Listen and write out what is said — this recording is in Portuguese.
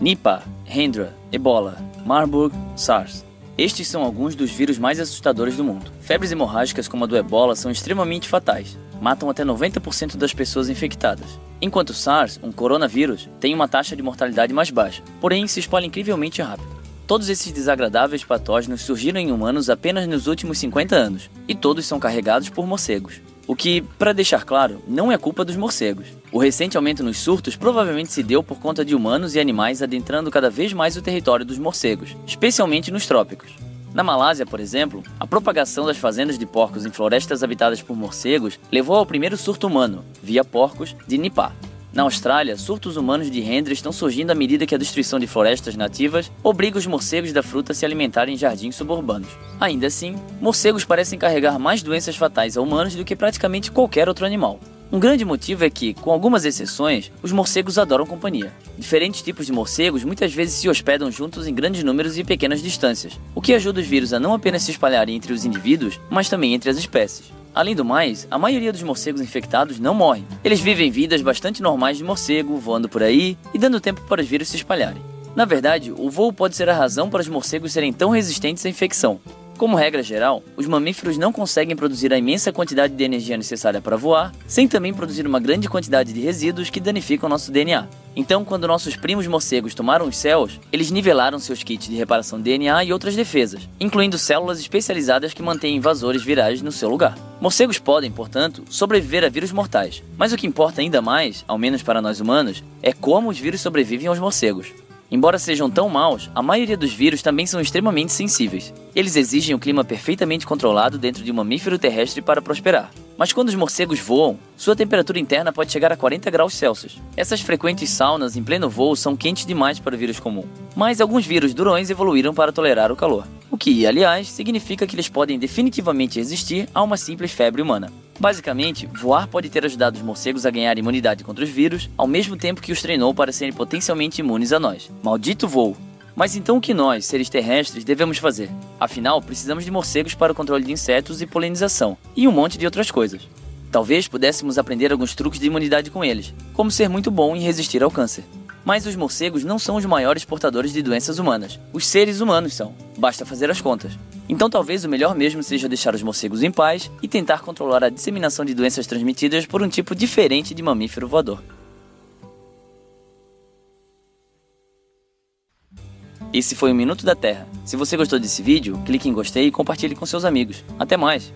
Nipah, Hendra, Ebola, Marburg, SARS. Estes são alguns dos vírus mais assustadores do mundo. Febres hemorrágicas como a do ebola são extremamente fatais. Matam até 90% das pessoas infectadas. Enquanto o SARS, um coronavírus, tem uma taxa de mortalidade mais baixa, porém se espalha incrivelmente rápido. Todos esses desagradáveis patógenos surgiram em humanos apenas nos últimos 50 anos, e todos são carregados por morcegos. O que, para deixar claro, não é culpa dos morcegos. O recente aumento nos surtos provavelmente se deu por conta de humanos e animais adentrando cada vez mais o território dos morcegos, especialmente nos trópicos. Na Malásia, por exemplo, a propagação das fazendas de porcos em florestas habitadas por morcegos levou ao primeiro surto humano, via porcos, de Nipah. Na Austrália, surtos humanos de rendre estão surgindo à medida que a destruição de florestas nativas obriga os morcegos da fruta a se alimentarem em jardins suburbanos. Ainda assim, morcegos parecem carregar mais doenças fatais a humanos do que praticamente qualquer outro animal. Um grande motivo é que, com algumas exceções, os morcegos adoram companhia. Diferentes tipos de morcegos muitas vezes se hospedam juntos em grandes números e pequenas distâncias, o que ajuda os vírus a não apenas se espalharem entre os indivíduos, mas também entre as espécies. Além do mais, a maioria dos morcegos infectados não morrem. Eles vivem vidas bastante normais de morcego, voando por aí e dando tempo para os vírus se espalharem. Na verdade, o voo pode ser a razão para os morcegos serem tão resistentes à infecção. Como regra geral, os mamíferos não conseguem produzir a imensa quantidade de energia necessária para voar, sem também produzir uma grande quantidade de resíduos que danificam nosso DNA. Então, quando nossos primos morcegos tomaram os céus, eles nivelaram seus kits de reparação DNA e outras defesas, incluindo células especializadas que mantêm invasores virais no seu lugar. Morcegos podem, portanto, sobreviver a vírus mortais, mas o que importa ainda mais, ao menos para nós humanos, é como os vírus sobrevivem aos morcegos. Embora sejam tão maus, a maioria dos vírus também são extremamente sensíveis. Eles exigem um clima perfeitamente controlado dentro de um mamífero terrestre para prosperar. Mas quando os morcegos voam, sua temperatura interna pode chegar a 40 graus Celsius. Essas frequentes saunas em pleno voo são quentes demais para o vírus comum. Mas alguns vírus durões evoluíram para tolerar o calor. O que, aliás, significa que eles podem definitivamente resistir a uma simples febre humana. Basicamente, voar pode ter ajudado os morcegos a ganhar imunidade contra os vírus, ao mesmo tempo que os treinou para serem potencialmente imunes a nós. Maldito voo! Mas então o que nós, seres terrestres, devemos fazer? Afinal, precisamos de morcegos para o controle de insetos e polinização, e um monte de outras coisas. Talvez pudéssemos aprender alguns truques de imunidade com eles, como ser muito bom em resistir ao câncer. Mas os morcegos não são os maiores portadores de doenças humanas. Os seres humanos são. Basta fazer as contas. Então talvez o melhor mesmo seja deixar os morcegos em paz e tentar controlar a disseminação de doenças transmitidas por um tipo diferente de mamífero voador. Esse foi o Minuto da Terra. Se você gostou desse vídeo, clique em gostei e compartilhe com seus amigos. Até mais!